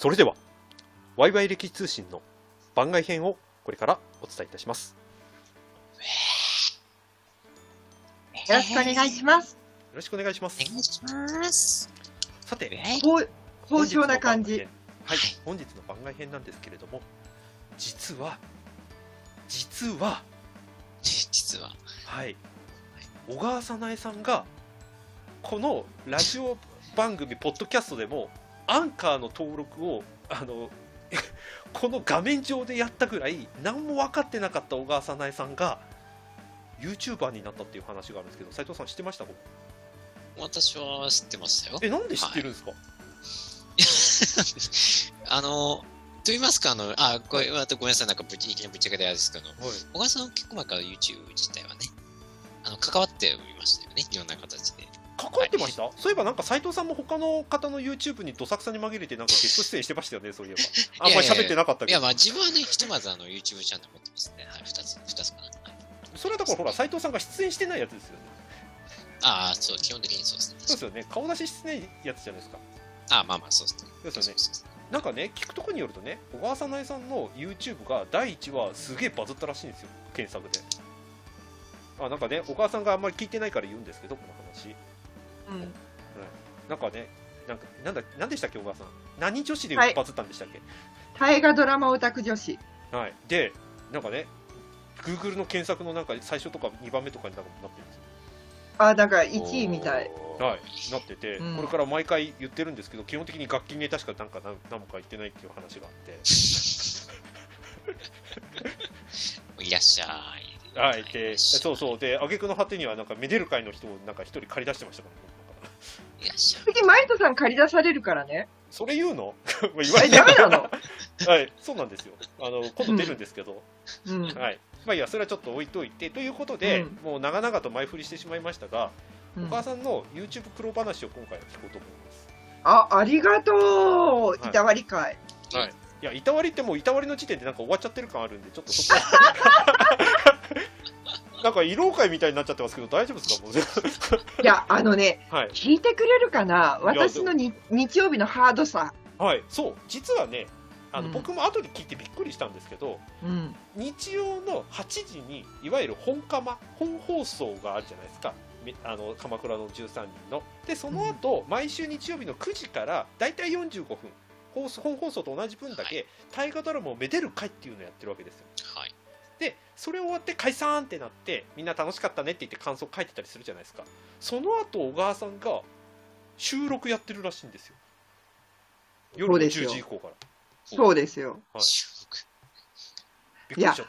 それでは、ワイワイ歴史通信の番外編をこれからお伝えいたします。よろしくお願いします。よろしくお願いしますお。願いします。さて、はい。ほう豊穣な感じ。はい、本日の番外編なんですけれども、実は、実は、実は、はい、小川早苗さんが、このラジオ番組、ポッドキャストでも、アンカーの登録を、あの、この画面上でやったぐらい、何も分かってなかった小川早苗さんが、YouTuber になったっていう話があるんですけど、斉藤さん知ってました？私は知ってましたよ。え、なんで知ってるんですか、あの、と言いますか、あの、あ、これ、あとごめんなさい、なんかぶち、いきなりぶっちゃけであれですけど、はい。小川さんは結構前から YouTube 自体はね、あの、関わっておりましたよね、いろんな形で。関わってました、そういえばなんか斉藤さんも他の方の YouTube にどさくさに紛れてなんかゲスト出演してましたよね、そういえば。あんまり喋ってなかったいや、けど。まあ自分はね、ひとまずあの、YouTube チャンネル持ってますね。はい、二つ、二つかな。はいそれはだからほら、斉藤さんが出演してないやつですよね。ああ、そう、基本的にそうですね。そうですよね。顔出ししてないやつじゃないですか。ああ、まあまあ、そうですね。ですよねそうそうそうなんかね、聞くとこによるとね、小川さなえさんの YouTube が第1話すげえバズったらしいんですよ、検索で。あなんかね、小川さんがあんまり聞いてないから言うんですけど、この話。うん。なんかね、なんか、なんだ、なんでしたっけ、小川さん。何女子ではいバズったんでしたっけ、大河ドラマオタク女子。はい、で、なんかね、Google の検索のなんか最初とか2番目とかになんかなってるんですよ。あ、だから1位みたい。はい、なってて、うんこれから毎回言ってるんですけど、基本的に楽器ネタしかなんか何何もか言ってないっていう話があって、いらっしゃい。はい、で、そうう。そう、で、挙句の果てには、なんか、めでる会の人をなんか一人借り出してましたから、ね、いらっしゃい。次、マイトさん借り出されるからね。それ言うの？まあ言わえ、れてダメなの はい、そうなんですよ。あの、今度出るんですけど、うん。はい。まあいいや、それはちょっと置いといて、ということで、うんもう長々と前振りしてしまいましたが、うんお母さんの YouTube 苦労話を今回は聞こうと思います。あ、ありがとう。はいいたわり会。はい。いや、いたわりってもういたわりの時点でなんか終わっちゃってる感あるんで、ちょっとそこ なんか、慰労会みたいになっちゃってますけど、大丈夫ですか？もういや、あのね、はい。聞いてくれるかな？私のに日曜日のハードさ。はい。そう。実はね、あの、うん僕も後で聞いてびっくりしたんですけど、うん。日曜の8時にいわゆる本釜本放送があるじゃないですかみあの鎌倉の13人のでその後、毎週日曜日の9時からだいたい45分放送本放送と同じ分だけ、大河ドラマをめでる会っていうのをやってるわけですよはい。でそれ終わって解散ってなってみんな楽しかったねって言って感想書いてたりするじゃないですか。その後小川さんが収録やってるらしいんですよ。夜の10そうですよ。時以降から。そうですよ。はい。びっくりしちゃっ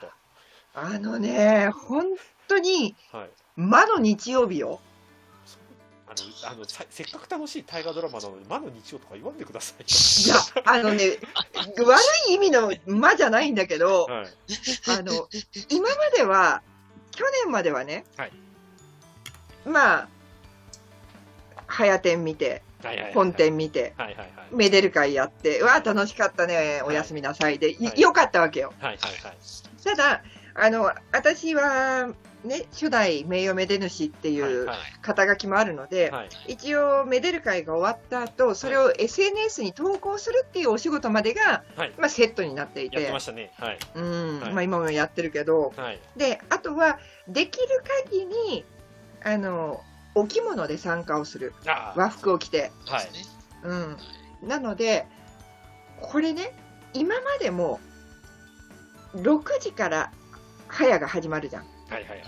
あのね、本当に、たはい。魔の日曜日よ。あのあのさせっかく楽しい大河ドラマなのに魔の日曜とか言わんでくださいいや、あのね、悪い意味の魔じゃないんだけど、よ、はい、あの、今までは、去年まではね、はい。まあ、早店見て、本店見て、はいはいはい。めでる会やって、うわ、楽しかったね、おやすみなさいで、いはい。よかったわけよ。はいはいはい。ただ、あの、私は、ね、初代名誉めで主っていうはい肩書きもあるので、はい。一応、めでる会が終わった後、それを SNS に投稿するっていうお仕事までが、はい。まあ、セットになっていて。やってま、したね。はい。うん、はい。まあ、今もやってるけど、はい。で、あとは、できる限り、あの、お着物で参加をする。あ和服を着て。うん。なので、これね、今までも、6時から早が始まるじゃん。はいはいはい。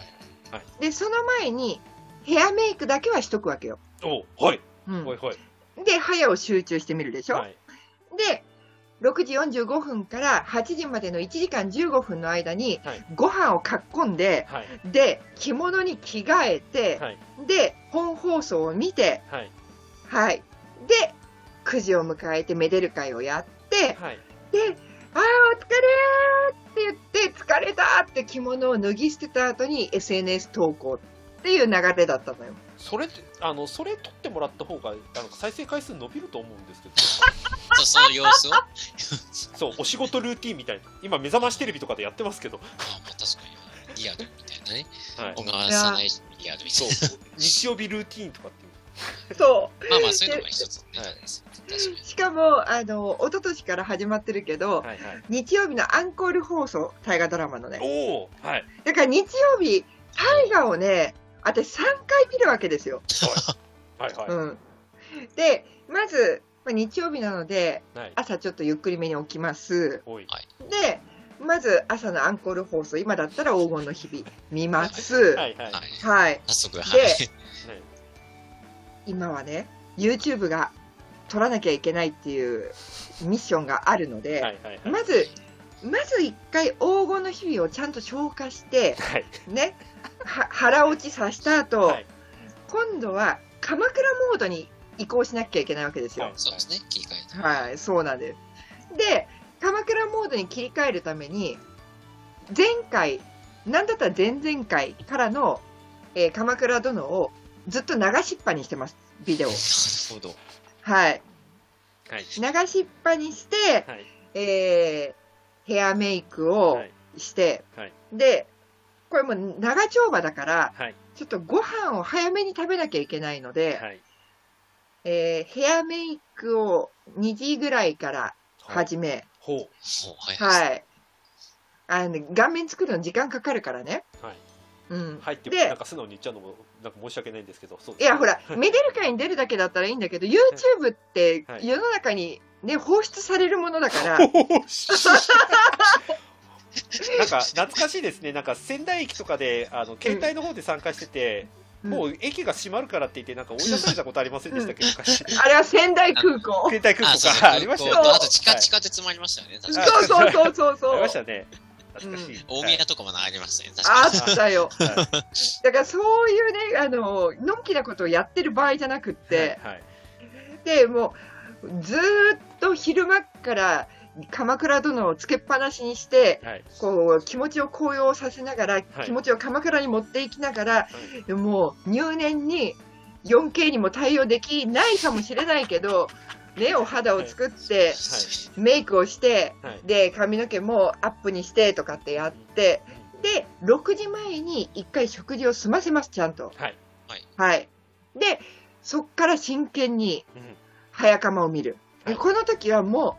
はい。で、その前に、ヘアメイクだけはしとくわけよ。おはい。うん。はいはい。で、早を集中してみるでしょ、はい。で、6時45分から8時までの1時間15分の間にはい、ご飯をかっこんで、はい。で、着物に着替えて、はい。で、本放送を見て、はい。はい。で、9時を迎えてめでる会をやって、はい。で、あーお疲れーって言って、疲れたって着物を脱ぎ捨てた後に SNS 投稿っていう流れだったのよ。それってあのそれ撮ってもらった方があの再生回数伸びると思うんですけど そうその様子を？あ、そうお仕事ルーティンみたいな今目覚ましテレビとかでやってますけどまあ、確かに。リアルみたいなね。はい小川さないリアルみたそいうな。日曜日ルーティンとかって そう。まあまあ、そういうのが一つはい。しかも、あの、一昨年から始まってるけど、はいはい日曜日のアンコール放送、大河ドラマのね。おおはいだから日曜日、大河をね、私3回見るわけですよ。はいはいうん。で、まず、まあ、日曜日なので、はい朝ちょっとゆっくりめに起きます。で、まず朝のアンコール放送、今だったら黄金の日々、見ます。はいはいはい。はい。早速、はでい。今はね、YouTube が撮らなきゃいけないっていうミッションがあるので、はいはいはいまず、まず一回黄金の日々をちゃんと消化して、はいね、は腹落ちさせた後、はい今度は鎌倉モードに移行しなきゃいけないわけですよ。はいそうですね、切り替えて。はい、そうなんです。で、鎌倉モードに切り替えるために、前回、なんだったら前々回からの、えー鎌倉殿をずっと流しっぱにしてます、ビデオを。なるほど。はい。はい流しっぱにして、はいえーヘアメイクをはいして、はいで、これもう長丁場だから、はいちょっとご飯を早めに食べなきゃいけないので、はいえーヘアメイクを2時ぐらいから始め、ほうもう、はい。はい。あの、顔面作るの時間かかるからね。はいうん。はいってでなんか素直に言っちゃうのもなんか申し訳ないんですけどいや、ほら、はいメデル会に出るだけだったらいいんだけど、YouTube って はい世の中にね、放出されるものだから、なんか懐かしいですね、なんか仙台駅とかであの携帯の方で参加してて、うんもう駅が閉まるからって言って、なんか追い出されたことありませんでしたっけ、昔。あれは仙台空港。携帯空港か、ありましたよね。あと地下、地下鉄もありましたよね。そうそうそうそう。ありましたね。懐かしい。大宮とかもありましたあに。ったよ。はいはいだからそういうね、あの、のんきなことをやってる場合じゃなくって、はいで、もう、ずーっと昼間っから鎌倉殿をつけっぱなしにして、はいこう、気持ちを高揚させながら、い気持ちを鎌倉に持っていきながら、もう入念に 4K にも対応できないかもしれないけど、ね、お肌を作って、メイクをして、はいで、髪の毛もアップにしてとかってやって、で、6時前に1回食事を済ませます、ちゃんと。はいはい。で、そっから真剣にうん早釜を見る。この時はも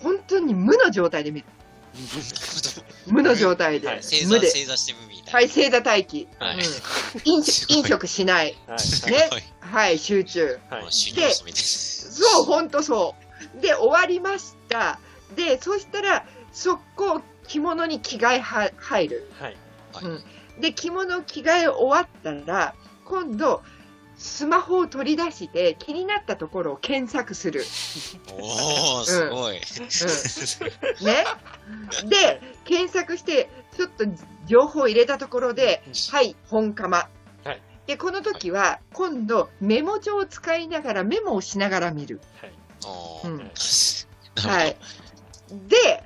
う、本当に無の状態で見る。無の状態で。はい正座、無で。正座して無みたいな。はい、正座待機。はいうん 飲すごい飲食しない。はいすね。はい、集中。はいです。そう、ほんとそう。で、終わりました。で、そしたら、速攻着物に着替えは入る。はいはいうんで、着物着替え終わったら、今度、スマホを取り出して気になったところを検索する。おー、すごい。ね。で、検索して、ちょっと情報を入れたところで、はい、本釜。はいで、この時は、今度、メモ帳を使いながらメモをしながら見る。はい。で、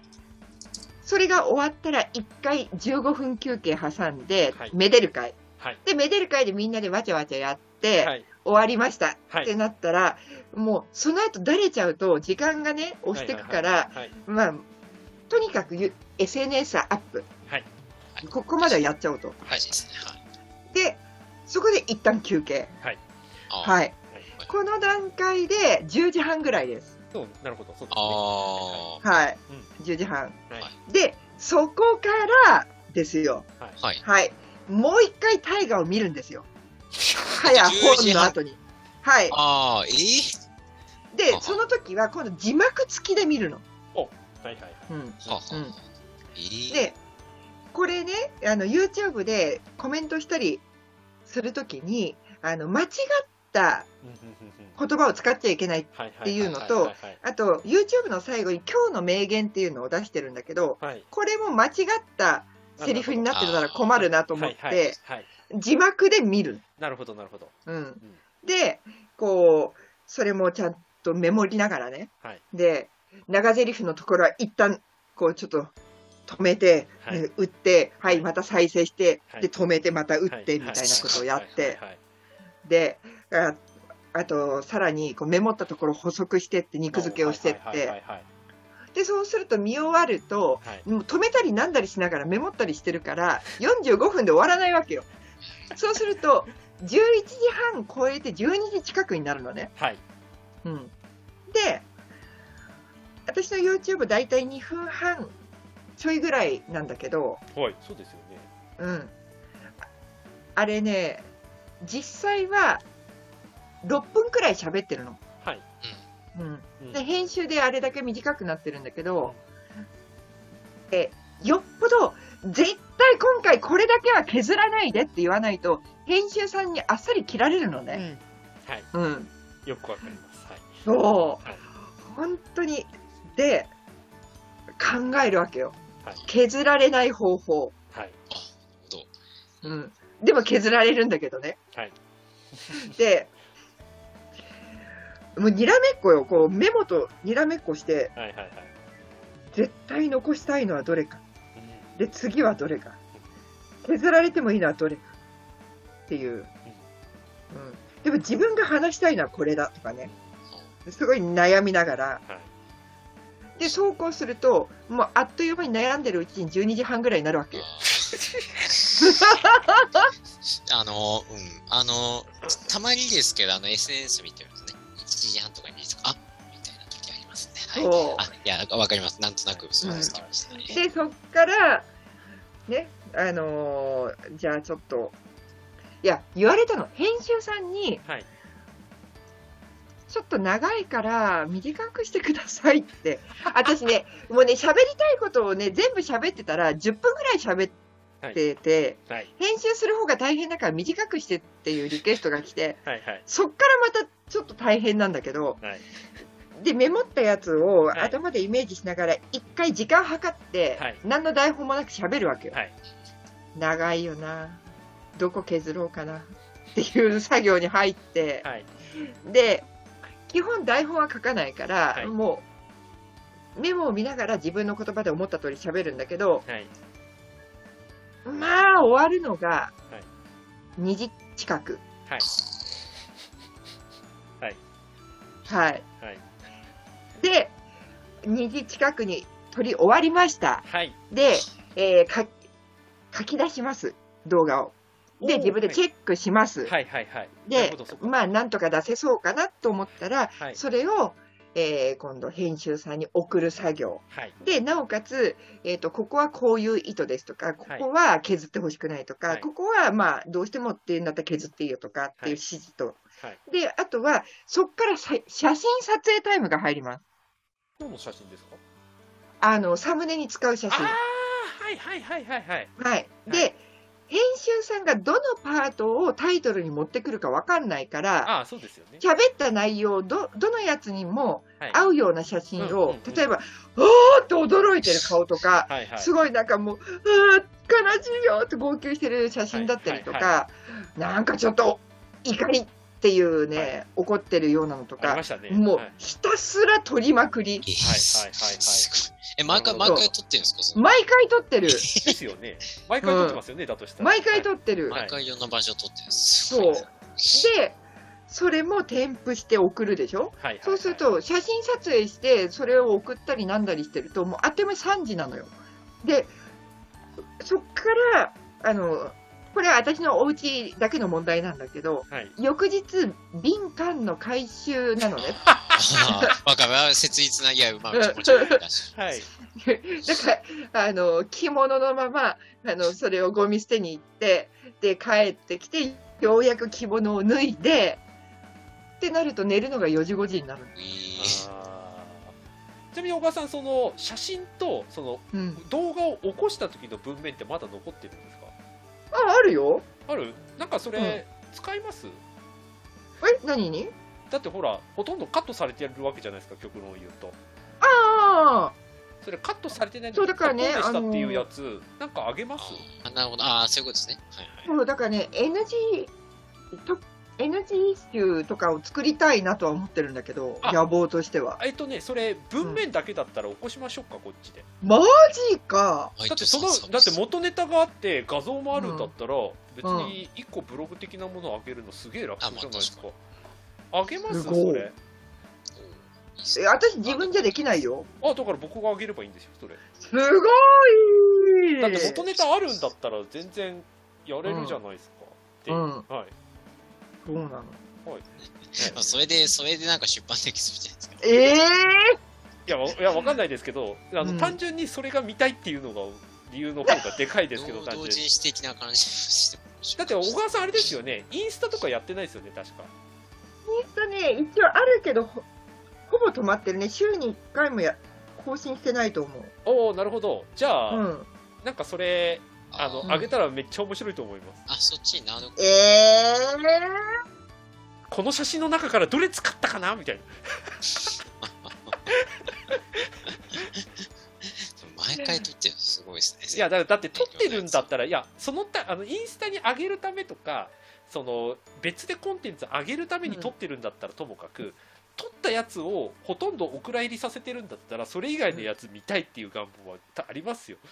それが終わったら、1回15分休憩挟んではい、めでる会。はいで、めでる会でみんなでわちゃわちゃやって、はい終わりました、はいってなったら、もう、その後だれちゃうと、時間がね、押してくから、はいまあ、とにかくゆ SNS アップ。はいここまではやっちゃおうと。はい。で、そこで一旦休憩。はい。はいこの段階で10時半ぐらいです。そうなるほどそうですねあはい。10時半。はいで、そこからですよ。ー。はい。はい。もう一回大河を見るんですよ。早10時半。本の後に。はい。ああ、えー？であ、その時は今度字幕付きで見るの。はいはいはい。うん。ははうん。えー？で、これね、あの、YouTube でコメントしたりするときに、あの、間違った言葉を使っちゃいけない。っていうのとあと、YouTube の最後に今日の名言っていうのを出してるんだけど、はい。これも間違ったセリフになってたら困るなと思っはいはいて、はい字幕で見る。なるほどなるほど。うん。で、こう、それもちゃんとメモりながらね。はい。で、長台詞のところは一旦、こうちょっと止めて、はい。ね打って、はい、また再生して、はい。で、止めてまた打って、はい。みたいなことをやって、で、ああと、さらにこうメモったところ補足してって、肉付けをしてって、で、そうすると見終わると、はい。もう止めたりなんだりしながらメモったりしてるから、45分で終わらないわけよ。そうすると、11時半超えて12時近くになるのね。はい。うん、で、私の YouTube 大体2分半ちょいぐらいなんだけど、はいそうですよね。うん、あれね、実際は6分くらい喋ってるの。はい、うん、うん。で編集であれだけ短くなってるんだけど、えよっぽど絶対今回これだけは削らないでって言わないと編集さんにあっさり切られるのね。はい。うん、よくわかります。はい。そう、はい本当に。で考えるわけよ。はい。削られない方法、はい。うん、でも削られるんだけどね。はい。でもうにらめっこよ。こうメモとにらめっこしてはいはいはい。絶対残したいのはどれか。うん。で次はどれか削られてもいいのはどれかっていう、うん、でも自分が話したいのはこれだとかねすごい悩みながらはいで走行するともうあっという間に悩んでるうちに12時半ぐらいになるわけよ あの、うん。あの、たまにですけど、あの、SNS 見てるとね、1時半とか2時とか、あみたいな時ありますね。はい。そうあ、いや、わかります。なんとなく、そうです、きましたね。でそっからね。あのーじゃあちょっと。いや言われたの。編集さんにはい。ちょっと長いから短くしてくださいって。私ねもうね喋りたいことをね全部喋ってたら10分ぐらい喋ってて、はい。編集する方が大変だから短くしてっていうリクエストが来てはいはい。そっからまたちょっと大変なんだけどはいでメモったやつをはい。頭でイメージしながら一回時間計って、はい。何の台本もなく喋るわけよ、はい。長いよな。どこ削ろうかな。っていう作業に入って、はい。で基本台本は書かないから、はい。もうメモを見ながら自分の言葉で思った通り喋るんだけどはい。まあ終わるのがはい。2時近く。はい。はいで2時近くに撮り終わりました。はい。で、えーか書き出します動画を。で自分でチェックします、はいはいはい。でまあなんとか出せそうかなと思ったら、はい。それを、えー今度編集さんに送る作業。はい。でなおかつ、えー、とここはこういう意図ですとかここは削ってほしくないとか、はい。ここはまあどうしてもっていうんだったら削っていいよとかっていう指示と、はいであとはそこからさ写真撮影タイムが入りますどの写真ですか？あのサムネに使う写真。はいはいはいはいはい。はい。で、編集さんがどのパートをタイトルに持ってくるかわかんないからああそうですよね。喋った内容どどのやつにもはい。合うような写真を、うんうんうん。例えば「おー!」って驚いてる顔とか、はいはいすごいなんかもう「あー悲しいよ」って号泣してる写真だったりとか、はい。なんかちょっと怒りっていうね、はい。怒ってるようなのとかね。もうはい。ひたすら撮りまくり。えーはいはいはいすごい。え、毎回、毎回撮ってるんですか？毎回撮ってる。ですよね。毎回撮ってますよねだとしたら。毎回撮ってる、はい毎回いろんな場所撮ってるんです。そう。でそれも添付して送るでしょ？はいはいはい。そうすると写真撮影してそれを送ったりなんだりしてるともうあっという間に3時なのよ。でそっからあのこれは私のお家だけの問題なんだけどはい。翌日瓶缶の回収なのね。わかる。切実な、いや、まあ、気持ち悪いらし。い。はいだからあの着物のままあのそれをゴミ捨てに行ってで帰ってきてようやく着物を脱いでってなると寝るのが4時5時になる、ちなみに小川さんその写真とそのうん、動画を起こした時の文面ってまだ残ってるんですか？ああるよ。ある？なんかそれ使います、え何に？だってほらほとんどカットされてるわけじゃないですか極論を言うと。ああそれカットされてないそうだからねでしたっていうやつなんかあげます？あなるほど。ああ、そういうことですね。はいはい。そうだからね NG と NG 集とかを作りたいなとは思ってるんだけどあ野望としては。えっとねそれ文面だけだったら起こしましょうかこっちで。マジか。だだってそのだって元ネタがあって画像もあるんだったら、別に1個ブログ的なものをあげるのすげえ楽じゃないですか。あげます？すごい。それ。え私自分じゃできないよ。あだから僕があげればいいんですよそれ。すごい。だって元ネタあるんだったら全然やれるじゃないですか、ってうん。はいどうなの。まあ それで、それでなんか出版できそうじゃないですか。ええいやわいやわかんないですけどあの、うん。単純にそれが見たいっていうのが理由の方がでかいですけど同単純に。同人誌的な感じだって小川さんあれですよね。インスタとかやってないですよね確か。インスタね、一応あるけど、ほほぼ止まってるね。週に1回もや更新してないと思う。おおなるほど。じゃあ、うん。なんかそれあの、あげたらめっちゃ面白いと思います。あ、そっちになるほど。ええこの写真の中からどれ使ったかなみたいな。毎回撮ってるのすごいですね。いやだだって撮ってるんだったらいやそのたあのインスタに上げるためとかその別でコンテンツ上げるために撮ってるんだったらともかく、撮ったやつをほとんどお蔵入りさせてるんだったらそれ以外のやつ見たいっていう願望はたありますよ。ー、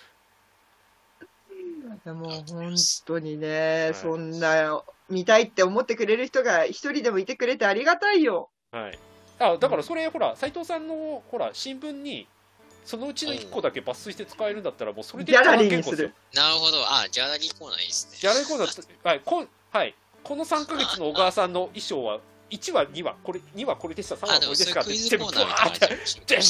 もう本当にね、はいそんな、見たいって思ってくれる人が一人でもいてくれてありがたいよ。はいあだからそれほら斉藤さんのほら新聞にそのうちの1個だけ抜粋して使えるんだったらもうそれでギャラリーにするなるほど。あ、ギャラリーコーナーいいですね。ギャラリーコーナーはいこんはいこの3ヶ月の小川さんの衣装は1話2話これ2話これでした3話あ、これでしたって全部ブワコーって全部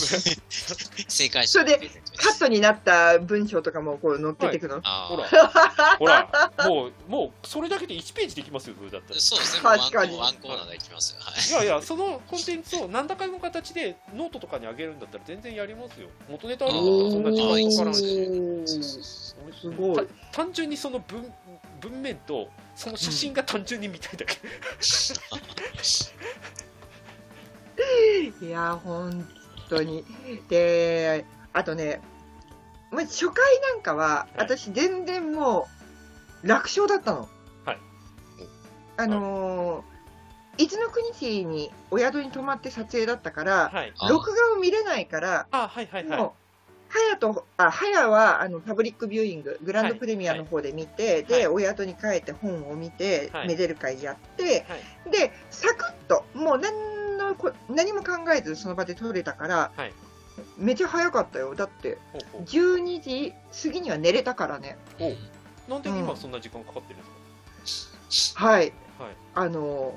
正解それでカットになった文章とかもこう載っけてくの？あほらーほら、もう、もう、それだけで1ページできますよ、それだったら。そうですね。確かにワンコーナーでいきますよ。はい。いやいや、そのコンテンツを何らかの形でノートとかに上げるんだったら全然やりますよ。元ネタあるんだったらそんな時間かからんし。すごい。た単純にその文文面とその写真が単純に見たいだけ。いや、本当に。で、あとね、まあ初回なんかは、い私全然もう楽勝だったの。はい。あのー伊豆の国市にお宿に泊まって撮影だったから、はい。あ録画を見れないから、あ、はいはいはい。ハヤと、あ、ハヤは、あの、パブリックビューイング、グランドプレミアの方で見て、はい。で、お宿に帰って本を見て、はい。めでる会やって、はい。で、サクッと、もう何のこ、何も考えずその場で撮れたから、はい。めちゃ早かったよ。だって、ほうほう。12時過ぎには寝れたからね。なんで今そんな時間かかってるんですはい。はい。あの、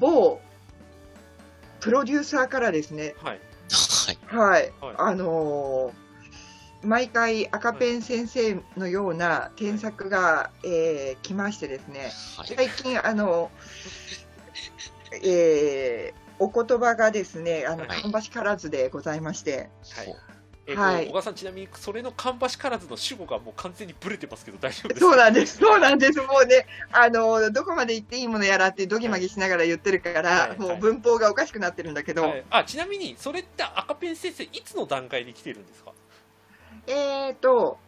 某、プロデューサーからですね、かはい。はい。はい、はい。あのー毎回赤ペン先生のような添削が、えー来ましてですね、はい。最近、あの、えーお言葉がですね、あの、はい。芳からずでございまして、はい。えっと、はい。小川さんちなみにそれの芳しからずの主語がもう完全にブレてますけど大丈夫ですか？そうなんです、そうなんです、もうね、あの、どこまで言っていいものやらってドギマギしながら言ってるから、はい。もう文法がおかしくなってるんだけど、はい、あちなみにそれって赤ペン先生いつの段階で来てるんですか？えーと、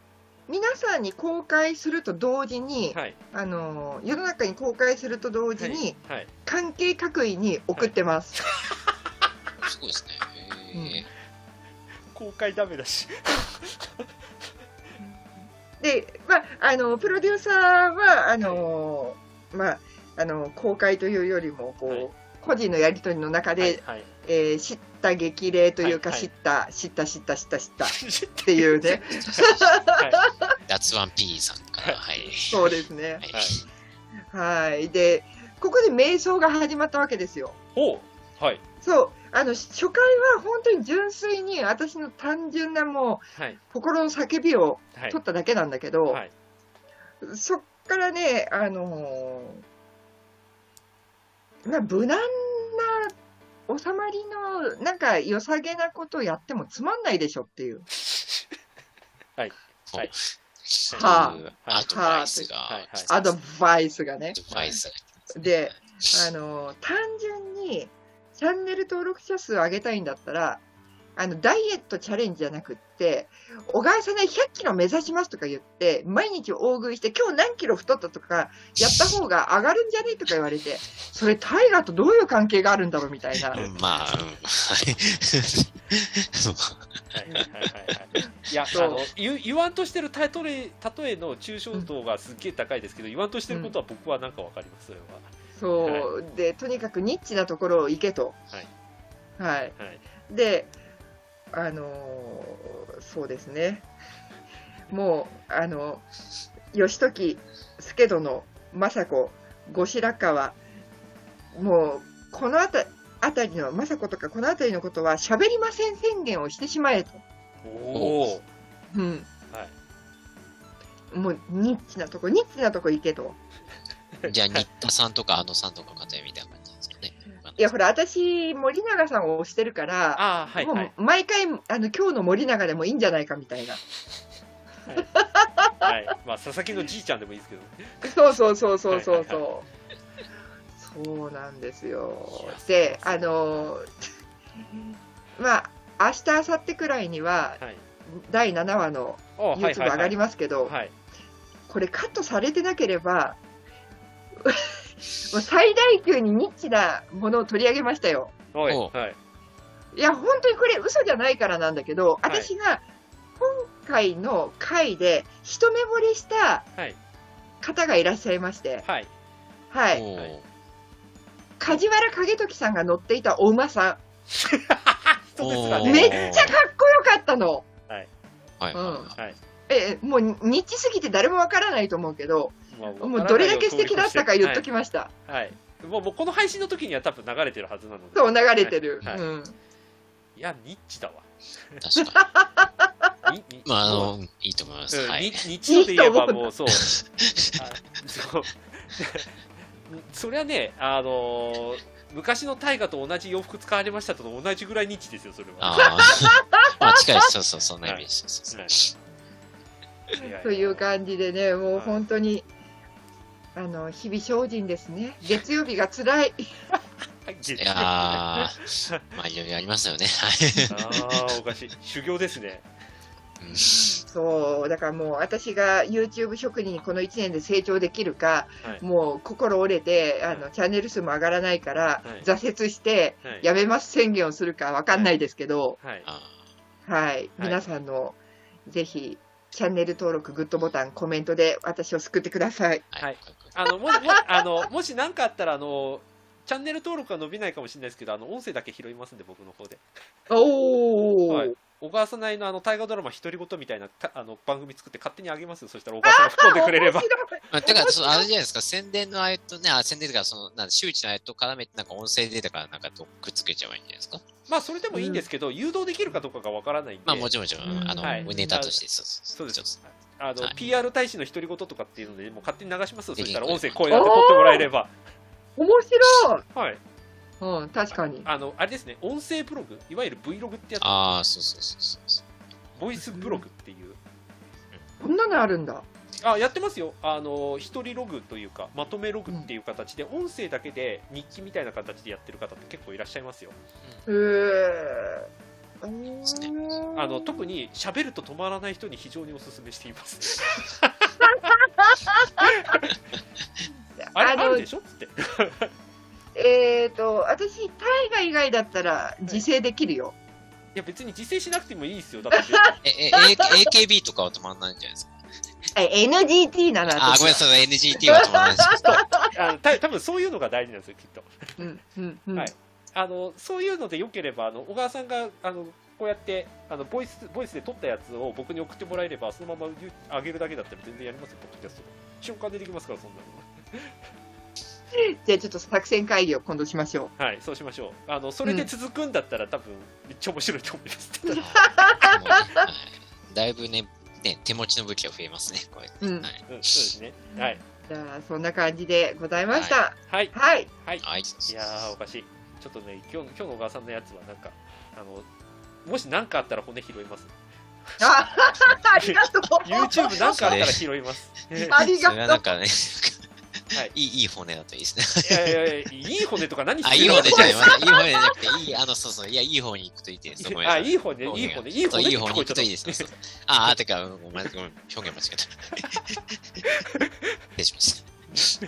皆さんに公開すると同時に、はい。あの世の中に公開すると同時に、はい。関係各位に送ってます。すごいですね。へ公開ダメだし。で、まあ、あのプロデューサーはあの、まあ、あの公開というよりもこう、はい。個人のやり取りの中で、はい。はい。えー知った激励というか、知った知った知った知った知った っていうね、はいー脱ワン P さんから。はい。そうですね。はい。はい。で、ここで瞑想が始まったわけですよ。おうはいそう。あの、初回は本当に純粋に私の単純なもうはい心の叫びをはい取っただけなんだけど、はいそっからね、あのーまあ、無難な収まりの、なんか良さげなことをやってもつまんないでしょっていう。はい。はい。はあ。アドバイスが。はい。はい。アドバイスがね。アドバイスが。で、あのー単純にチャンネル登録者数を上げたいんだったら、あの、ダイエットチャレンジじゃなくって、小川さんね、100キロ目指しますとか言って、毎日大食いして、今日何キロ太ったとか、やった方が上がるんじゃねとか言われて、それ、タイガーとどういう関係があるんだろうみたいな。うんまあ、うん。はい。はいはいはいはいいやそうあの言言わんとしてる例え例えの抽象度がすっげえ高いですけど、言わんとしてることは僕はなんかわかりますそれそう、で、とにかくニッチなところを行けと。はい。はい。ははいで、あのーそうですね。もう、あの、義時、助殿、政子、後白河、もう、このあたあたりの、雅子とかこのあたりのことは喋りません宣言をしてしまえと。おおうん。はいもう、ニッチなとこ、ニッチなとこ行けと。じゃあ、新田さんとかあのさんとか方みたいな。いや、ほら、私、森永さんを推してるから、ああはいはい。もう毎回、あの、今日の森永でもいいんじゃないかみたいな。はい。まあ佐々木のじいちゃんでもいいですけどね。そうそうそうそうそうはいはいそう。そうなんですよ。で、あの、まあ、明日、明後日くらいには、はい。第7話の YouTube 上がりますけど、はい。これカットされてなければ、もう最大級にニッチなものを取り上げましたよ。はい。い。いや、本当にこれ嘘じゃないからなんだけど、はい。私が今回の回で一目惚れしたはい。方がいらっしゃいまして、はい。はい。梶原景時さんが乗っていたお馬さん。めっちゃかっこよかったの。はい。うん。はい。はいえ、もうニッチすぎて誰もわからないと思うけど、まあもうどれだけ素敵だったか言っときました。はい、はいもうもうこの配信の時には多分流れてるはずなのでそう、流れてる。はいうん。いやニッチだわ確か に。まあ、あの、うんいいと思います。うんにはい。日曜で言えばもうそうあそう そりゃねあのー昔の大河と同じ洋服使われましたと同じぐらいニッチですよそれはああ。まあ、近い。そうそう、そんなイメージ。という感じでね、もうはい本当に、あの、日々精進ですね。月曜日が辛い。月いやー、まあ、いろいろありますよね。はい。ああおかしい修行ですねうんそう、だからもう私が YouTube 職人にこの1年で成長できるか、はいもう心折れて、あの、チャンネル数も上がらないから、はい挫折して、はいやめます宣言をするかわかんないですけど、はいあはい、皆さんの、ぜひ、チャンネル登録、グッドボタン、コメントで私を救ってください。ーはい。あのももあのもし何かあったらあのチャンネル登録は伸びないかもしれないですけどあの音声だけ拾いますんで僕の方で。おー、はい。小川さないのあの大河ドラマ独り言みたいなたあの番組作って勝手にあげますよ。そしたら小川さんが吹っ込んでくれれば。面白いまあ、てか、そのあれじゃないですか、宣伝のあれとね、あ、宣伝とか、その、なん周知のあれと絡めて、なんか音声データからなんかとくっつけちゃえばいいんじゃないですか。まあそれでもいいんですけど、誘導できるかどうかがわからないんで。まあ、もちろん、もちろん、うんあの、はい。ネタとして、そうそうですあの、はい。PR 大使の独り言とかっていうのでもう勝手に流しますよ。そしたら音声こうやって取ってもらえれば。面白い。はい。うん、確かに。あのあれですね音声ブログ？いわゆる Vlog ってやつ。ああ、そうそうそうそうそう。ボイスブログっていう。こんなのあるんだ。あやってますよ。あの一人ログというかまとめログっていう形で、音声だけで日記みたいな形でやってる方って結構いらっしゃいますよ。へー。すねあの特に喋ると止まらない人に非常にお勧めしていますあれあのるでしょ？ってえっ、と、私、大河以外だったら自制できるよ。いや別に自制しなくてもいいですよだって え、え、A- AKB とかは止まんないんじゃないですか？え NGT なの、あごめんなさい、NGT は止まらないです。た多分そういうのが大事なんですよきっとうん、うん、うん。はいあのそういうのでよければあの小川さんがあのこうやってあのボイスボイスで撮ったやつを僕に送ってもらえればそのまま上げるだけだったら全然やりますよポッドキャストで瞬間でできますからそんなじゃあちょっと作戦会議を今度しましょのはいそうしましょうあのそれで続くんだったら、多分めっちゃ面白いと思います だいぶね、ね、手持ちの武器が増えますね、これ。う。うん。はい。うん、そうですねはいじゃあ、そんな感じでございました。はいはい。はいはい。いやーおかしいちょっとね今日今日の小川さんのやつはなんかあのもし何かあったら骨拾いますあありがとう。YouTube なんかあったら拾います ありそれはながとんかね、はいいい、いい骨だといいですね。いやいやいやいい骨とか何あ、いい骨じゃない、いい骨じゃなくて、いい、あの、そうそう、いや、いい方に行くといいです。あ、さいいい骨、いい骨、いい骨？いい方に行くといいですね。ああ、てか、ごめん、ごめん、表現間違えた。失礼しました。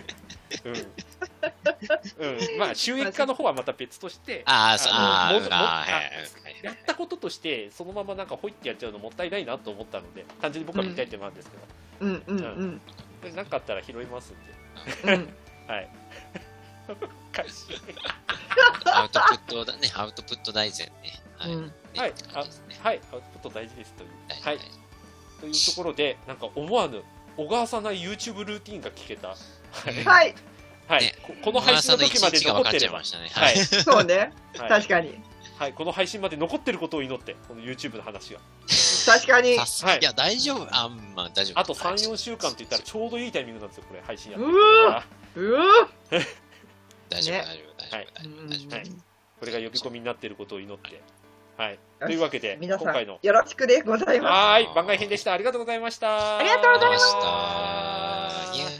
うん。うん。まあ、収益化の方はまた別として、ああ、そう。やったこととして、そのままなんかほいってやっちゃうのもったいないなと思ったので、単純に僕は見たいってもあるんですけど、うんうんうなんかあったら拾いますんで、うん。はい。アウトプットだね、アウトプット大全ね。はい。うんねはいアウトプット大事ですという。はいというところで、なんか思わぬ、小川さんな YouTube ルーティンが聞けた。はい。はい。はいね。ここの配信の時まで残ってれば。噂の一日が分かっちゃいましたね。ははい。い。そうね。はい。確かに。はい、この配信まで残ってることを祈ってこの YouTube の話が。確かに。はい。いや、大丈夫。あ、まあ大丈夫。あと34週間って言ったらちょうどいいタイミングなんですよこれ配信やってうわうわ大丈夫、ね。大丈夫、大丈夫。はい。これが呼び込みになっていることを祈って。はい。というわけで皆さん今回の。よろしくでございます。はーい。番外編でした。ありがとうございました。ありがとうございまました。